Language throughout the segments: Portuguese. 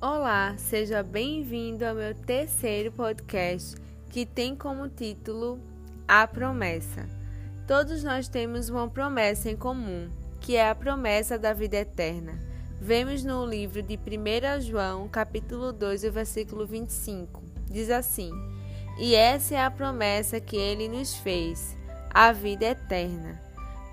Olá, seja bem-vindo ao meu terceiro podcast que tem como título A Promessa. Todos nós temos uma promessa em comum, que é a promessa da vida eterna. Vemos no livro de 1 João, capítulo 2, versículo 25. Diz assim: E essa é a promessa que ele nos fez, a vida eterna.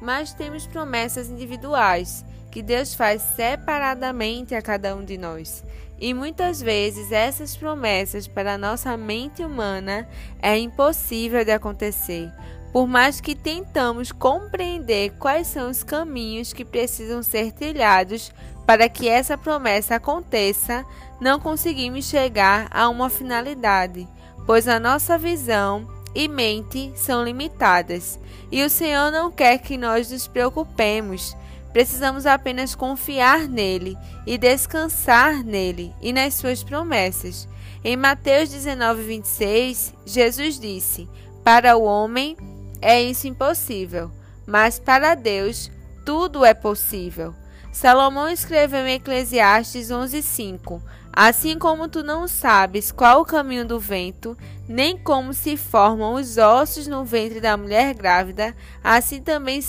Mas temos promessas individuais que Deus faz separadamente a cada um de nós. E muitas vezes essas promessas para a nossa mente humana é impossível de acontecer, por mais que tentamos compreender quais são os caminhos que precisam ser trilhados para que essa promessa aconteça, não conseguimos chegar a uma finalidade, pois a nossa visão e mente são limitadas, e o Senhor não quer que nós nos preocupemos Precisamos apenas confiar nele e descansar nele e nas suas promessas. Em Mateus 19, 26, Jesus disse: Para o homem é isso impossível, mas para Deus tudo é possível. Salomão escreveu em Eclesiastes 11:5: Assim como tu não sabes qual o caminho do vento, nem como se formam os ossos no ventre da mulher grávida, assim também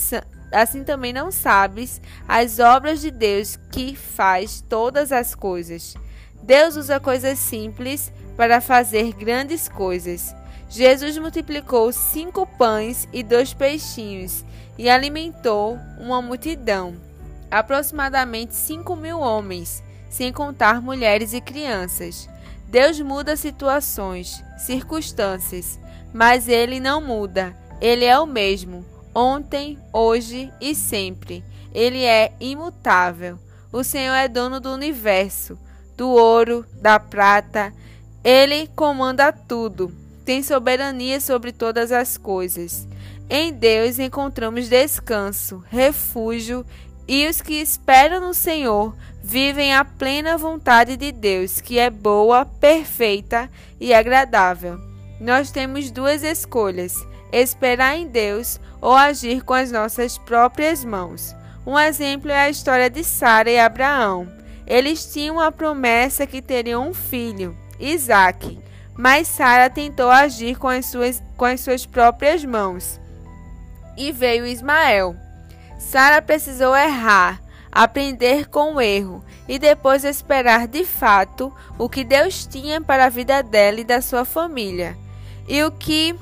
assim também não sabes as obras de Deus que faz todas as coisas. Deus usa coisas simples para fazer grandes coisas. Jesus multiplicou cinco pães e dois peixinhos e alimentou uma multidão, aproximadamente cinco mil homens, sem contar mulheres e crianças. Deus muda situações, circunstâncias, mas ele não muda. Ele é o mesmo ontem, hoje e sempre. Ele é imutável. O Senhor é dono do universo, do ouro, da prata. Ele comanda tudo. Tem soberania sobre todas as coisas. Em Deus encontramos descanso, refúgio, e os que esperam no Senhor vivem a plena vontade de Deus, que é boa, perfeita e agradável. Nós temos duas escolhas: esperar em Deus ou agir com as nossas próprias mãos. Um exemplo é a história de Sara e Abraão. Eles tinham a promessa que teriam um filho, Isaque, mas Sara tentou agir com as, suas, com as suas próprias mãos e veio Ismael. Sara precisou errar, aprender com o erro e depois esperar de fato o que Deus tinha para a vida dela e da sua família. E o que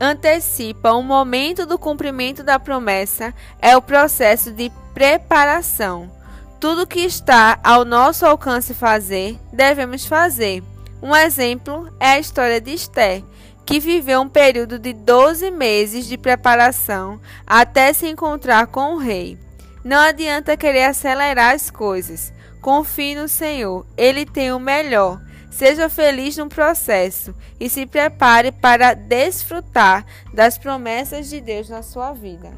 antecipa o momento do cumprimento da promessa é o processo de preparação. Tudo que está ao nosso alcance fazer, devemos fazer. Um exemplo é a história de Esther, que viveu um período de 12 meses de preparação até se encontrar com o rei. Não adianta querer acelerar as coisas. Confie no Senhor, Ele tem o melhor Seja feliz no processo e se prepare para desfrutar das promessas de Deus na sua vida.